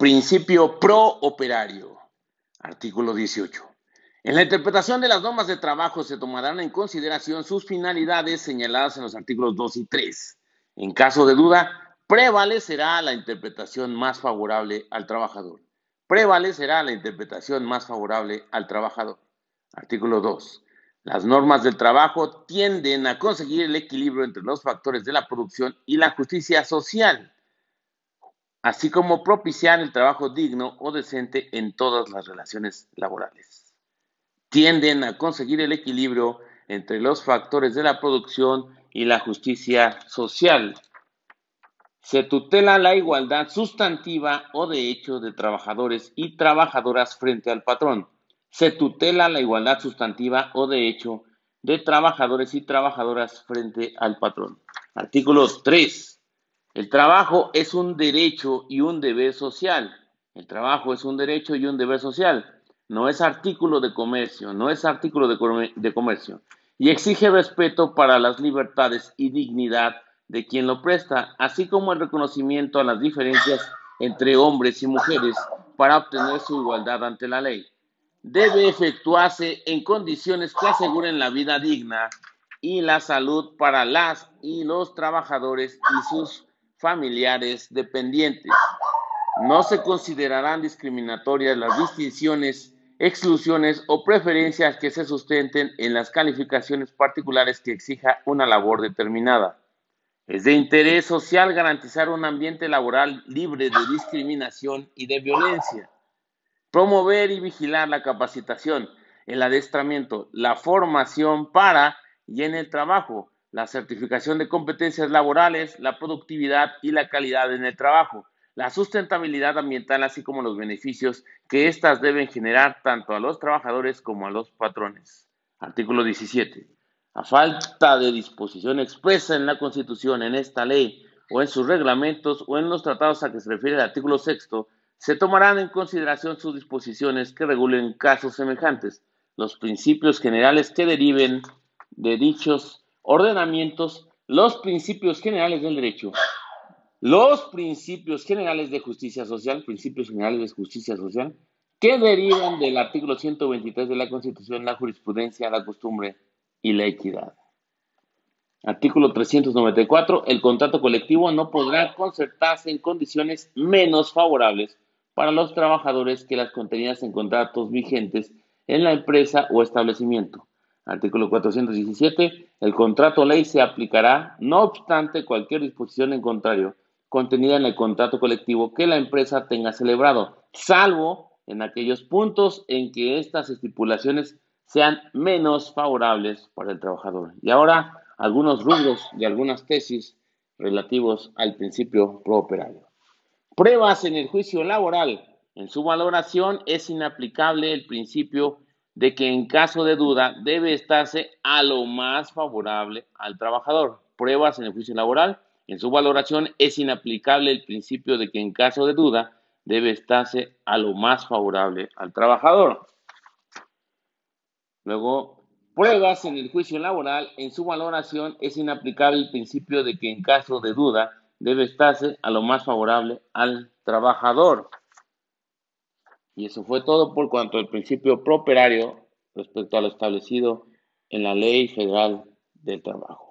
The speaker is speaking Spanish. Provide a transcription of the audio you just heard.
Principio pro-operario. Artículo 18. En la interpretación de las normas de trabajo se tomarán en consideración sus finalidades señaladas en los artículos 2 y 3. En caso de duda, prevalecerá la interpretación más favorable al trabajador. Prevalecerá la interpretación más favorable al trabajador. Artículo 2. Las normas del trabajo tienden a conseguir el equilibrio entre los factores de la producción y la justicia social, así como propiciar el trabajo digno o decente en todas las relaciones laborales. Tienden a conseguir el equilibrio entre los factores de la producción y la justicia social. Se tutela la igualdad sustantiva o de hecho de trabajadores y trabajadoras frente al patrón se tutela la igualdad sustantiva o de hecho de trabajadores y trabajadoras frente al patrón. Artículo 3. El trabajo es un derecho y un deber social. El trabajo es un derecho y un deber social. No es artículo de comercio, no es artículo de, comercio. Y exige respeto para las libertades y dignidad de quien lo presta, así como el reconocimiento a las diferencias entre hombres y mujeres para obtener su igualdad ante la ley debe efectuarse en condiciones que aseguren la vida digna y la salud para las y los trabajadores y sus familiares dependientes. No se considerarán discriminatorias las distinciones, exclusiones o preferencias que se sustenten en las calificaciones particulares que exija una labor determinada. Es de interés social garantizar un ambiente laboral libre de discriminación y de violencia promover y vigilar la capacitación, el adestramiento, la formación para y en el trabajo, la certificación de competencias laborales, la productividad y la calidad en el trabajo, la sustentabilidad ambiental, así como los beneficios que éstas deben generar tanto a los trabajadores como a los patrones. Artículo 17. A falta de disposición expresa en la Constitución, en esta ley o en sus reglamentos o en los tratados a que se refiere el artículo sexto, se tomarán en consideración sus disposiciones que regulen casos semejantes, los principios generales que deriven de dichos ordenamientos, los principios generales del derecho, los principios generales de justicia social, principios generales de justicia social, que derivan del artículo 123 de la Constitución, la jurisprudencia, la costumbre y la equidad. Artículo 394. El contrato colectivo no podrá concertarse en condiciones menos favorables para los trabajadores que las contenidas en contratos vigentes en la empresa o establecimiento. Artículo 417. El contrato ley se aplicará, no obstante cualquier disposición en contrario contenida en el contrato colectivo que la empresa tenga celebrado, salvo en aquellos puntos en que estas estipulaciones sean menos favorables para el trabajador. Y ahora algunos rubros de algunas tesis relativos al principio prooperario. Pruebas en el juicio laboral. En su valoración es inaplicable el principio de que en caso de duda debe estarse a lo más favorable al trabajador. Pruebas en el juicio laboral. En su valoración es inaplicable el principio de que en caso de duda debe estarse a lo más favorable al trabajador. Luego, pruebas en el juicio laboral. En su valoración es inaplicable el principio de que en caso de duda debe estarse a lo más favorable al trabajador. Y eso fue todo por cuanto al principio properario respecto a lo establecido en la Ley Federal del Trabajo.